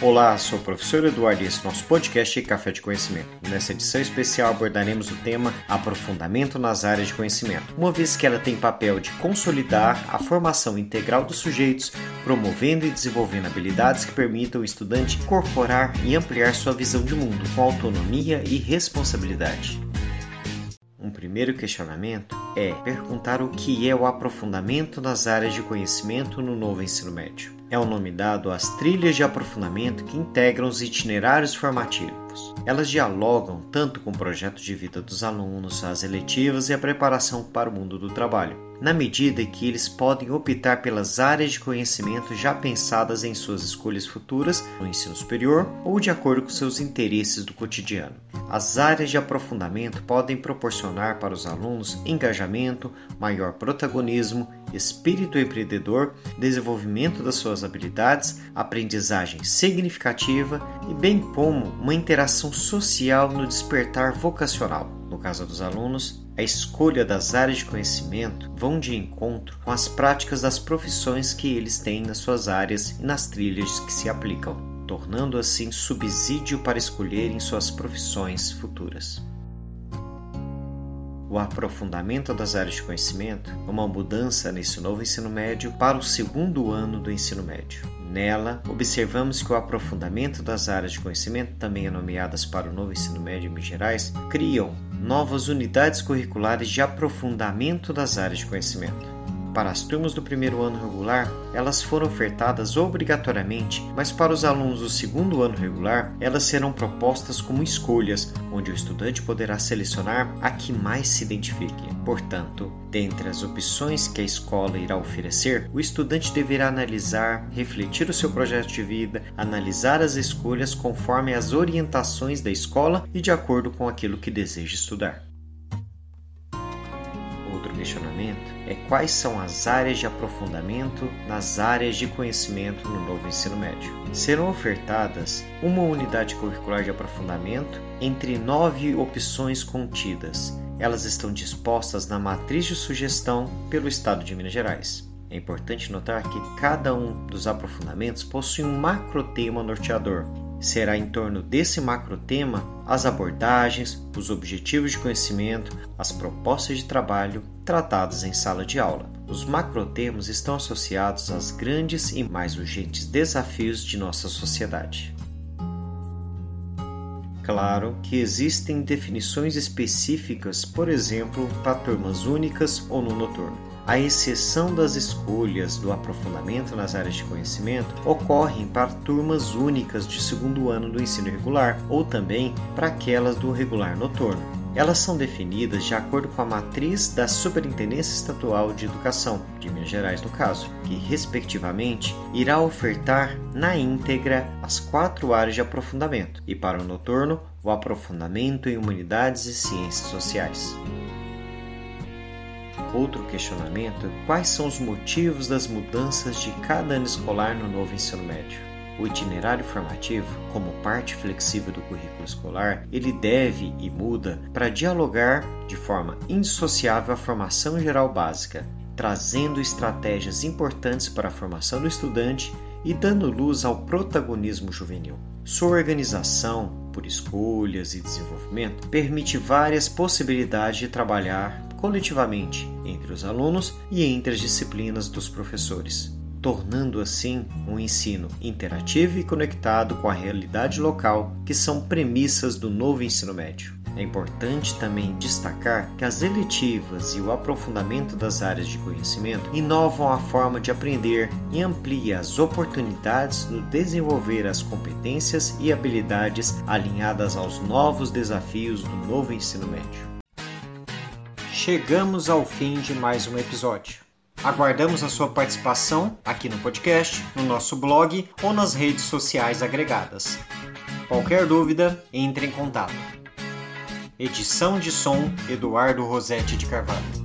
Olá, sou o professor Eduardo e esse é nosso podcast Café de Conhecimento. Nessa edição especial abordaremos o tema Aprofundamento nas áreas de conhecimento, uma vez que ela tem papel de consolidar a formação integral dos sujeitos, promovendo e desenvolvendo habilidades que permitam o estudante incorporar e ampliar sua visão de mundo com autonomia e responsabilidade. Um primeiro questionamento é perguntar o que é o aprofundamento nas áreas de conhecimento no novo ensino médio é o nome dado às trilhas de aprofundamento que integram os itinerários formativos. Elas dialogam tanto com o projeto de vida dos alunos, as eletivas e a preparação para o mundo do trabalho na medida que eles podem optar pelas áreas de conhecimento já pensadas em suas escolhas futuras no ensino superior ou de acordo com seus interesses do cotidiano. As áreas de aprofundamento podem proporcionar para os alunos engajamento, maior protagonismo, espírito empreendedor, desenvolvimento das suas habilidades, aprendizagem significativa e bem como uma interação social no despertar vocacional. No caso dos alunos, a escolha das áreas de conhecimento vão de encontro com as práticas das profissões que eles têm nas suas áreas e nas trilhas que se aplicam, tornando assim subsídio para escolherem suas profissões futuras. O aprofundamento das áreas de conhecimento uma mudança nesse novo ensino médio para o segundo ano do ensino médio. Nela, observamos que o aprofundamento das áreas de conhecimento, também nomeadas para o novo ensino médio em Minas Gerais, criam novas unidades curriculares de aprofundamento das áreas de conhecimento. Para as turmas do primeiro ano regular, elas foram ofertadas obrigatoriamente, mas para os alunos do segundo ano regular, elas serão propostas como escolhas, onde o estudante poderá selecionar a que mais se identifique. Portanto, dentre as opções que a escola irá oferecer, o estudante deverá analisar, refletir o seu projeto de vida, analisar as escolhas conforme as orientações da escola e de acordo com aquilo que deseja estudar questionamento é quais são as áreas de aprofundamento nas áreas de conhecimento no novo ensino médio. Serão ofertadas uma unidade curricular de aprofundamento entre nove opções contidas. Elas estão dispostas na matriz de sugestão pelo Estado de Minas Gerais. É importante notar que cada um dos aprofundamentos possui um macrotema norteador Será em torno desse macrotema as abordagens, os objetivos de conhecimento, as propostas de trabalho tratadas em sala de aula. Os macrotemas estão associados aos grandes e mais urgentes desafios de nossa sociedade. Claro que existem definições específicas, por exemplo, para turmas únicas ou no noturno à exceção das escolhas do aprofundamento nas áreas de conhecimento, ocorrem para turmas únicas de segundo ano do ensino regular ou também para aquelas do regular noturno. Elas são definidas de acordo com a matriz da Superintendência Estadual de Educação, de Minas Gerais no caso, que, respectivamente, irá ofertar na íntegra as quatro áreas de aprofundamento e, para o noturno, o aprofundamento em humanidades e ciências sociais. Outro questionamento é quais são os motivos das mudanças de cada ano escolar no novo ensino médio. O itinerário formativo, como parte flexível do currículo escolar, ele deve e muda para dialogar de forma indissociável a formação geral básica, trazendo estratégias importantes para a formação do estudante e dando luz ao protagonismo juvenil. Sua organização, por escolhas e desenvolvimento, permite várias possibilidades de trabalhar coletivamente entre os alunos e entre as disciplinas dos professores, tornando assim um ensino interativo e conectado com a realidade local, que são premissas do novo ensino médio. É importante também destacar que as eletivas e o aprofundamento das áreas de conhecimento inovam a forma de aprender e ampliam as oportunidades no desenvolver as competências e habilidades alinhadas aos novos desafios do novo ensino médio chegamos ao fim de mais um episódio. Aguardamos a sua participação aqui no podcast, no nosso blog ou nas redes sociais agregadas. Qualquer dúvida, entre em contato. Edição de som Eduardo Rosetti de Carvalho.